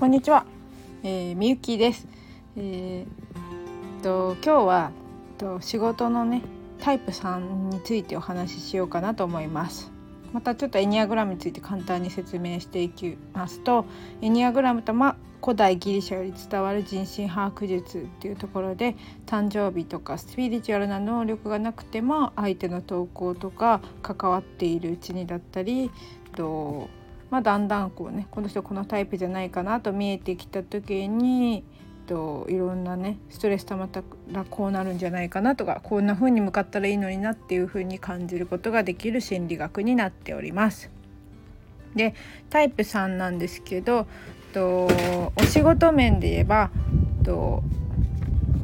こんにちは、えー、みゆきです。えー、と今日はと仕事のねタイプ3についてお話ししようかなと思います。またちょっとエニアグラムについて簡単に説明していきますとエニアグラムとま古代ギリシャより伝わる人心把握術っていうところで誕生日とかスピリチュアルな能力がなくても相手の投稿とか関わっているうちにだったりとまあ、だんだんこうねこの人このタイプじゃないかなと見えてきた時にといろんなねストレス溜まったらこうなるんじゃないかなとかこんな風に向かったらいいのになっていう風に感じることができる心理学になっております。でタイプ3なんですけどとお仕事面で言えばと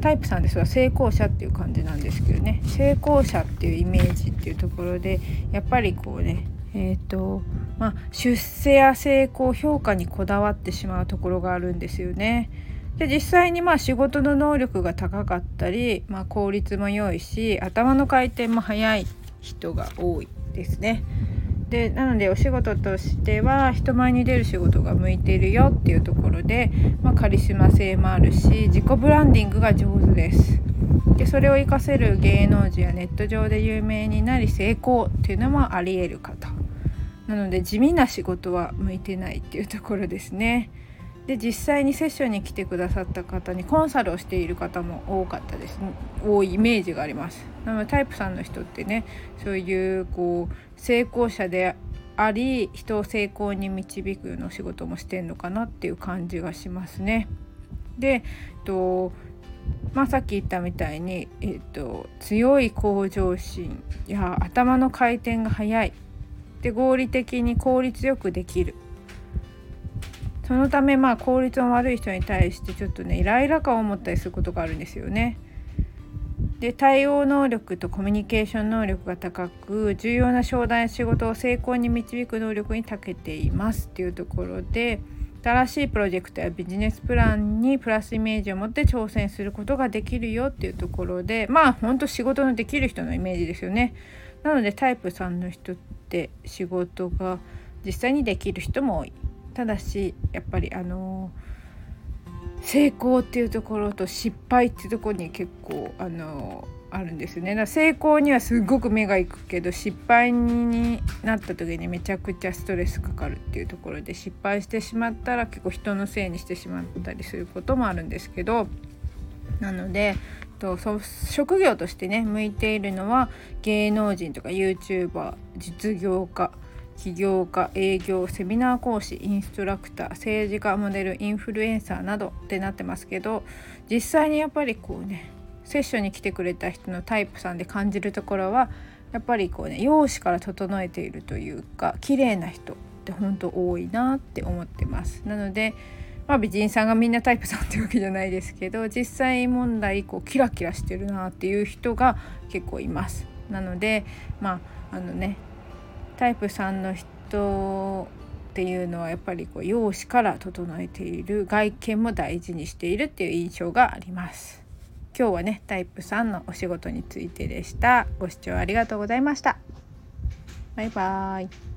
タイプ3ですが成功者っていう感じなんですけどね成功者っていうイメージっていうところでやっぱりこうねえーとまあ、出世や成功評価にこだわってしまうところがあるんですよね。で実際にまあ仕事の能力が高かったり、まあ、効率も良いし頭の回転も速い人が多いですね。でなのでお仕事としては人前に出る仕事が向いているよっていうところで、まあ、カリスマ性もあるし自己ブランディングが上手です。でそれを活かせる芸能人やネット上で有名になり成功っていうのもありえる方なので地味な仕事は向いてないっていうところですね。で実際にセッションに来てくださった方にコンサルをしている方も多かったです。多いイメージがあります。なのでタイプさんの人ってねそういうこう成功者であり人を成功に導くような仕事もしてんのかなっていう感じがしますね。でとまあ、さっき言ったみたいに、えーと強い向上心や頭の回転が速い。で合理的に効率よくできるそのためまあ効率の悪い人に対してちょっとねイライラ感を持ったりすることがあるんですよね。で対応能力とコミュニケーション能力が高く重要な商談や仕事を成功に導く能力に長けていますっていうところで新しいプロジェクトやビジネスプランにプラスイメージを持って挑戦することができるよっていうところでまあほんと仕事のできる人のイメージですよね。なのでタイプ3の人って仕事が実際にできる人も多い。ただしやっぱりあの成功っていうところと失敗っていうところに結構あのあるんですね。だ成功にはすごく目がいくけど失敗になった時にめちゃくちゃストレスかかるっていうところで失敗してしまったら結構人のせいにしてしまったりすることもあるんですけど。なのでと職業としてね向いているのは芸能人とか YouTuber 実業家起業家営業セミナー講師インストラクター政治家モデルインフルエンサーなどってなってますけど実際にやっぱりこうねセッションに来てくれた人のタイプさんで感じるところはやっぱりこうね容姿から整えているというか綺麗な人って本当多いなって思ってます。なのでまあ美人さんがみんなタイプさんってわけじゃないですけど実際問題こうキラキラしてるなっていう人が結構います。なのでまああのねタイプ3の人っていうのはやっぱりこう容姿から整えている外見も大事にしているっていう印象があります。今日はねタイプ3のお仕事についてでした。ご視聴ありがとうございました。バイバーイ。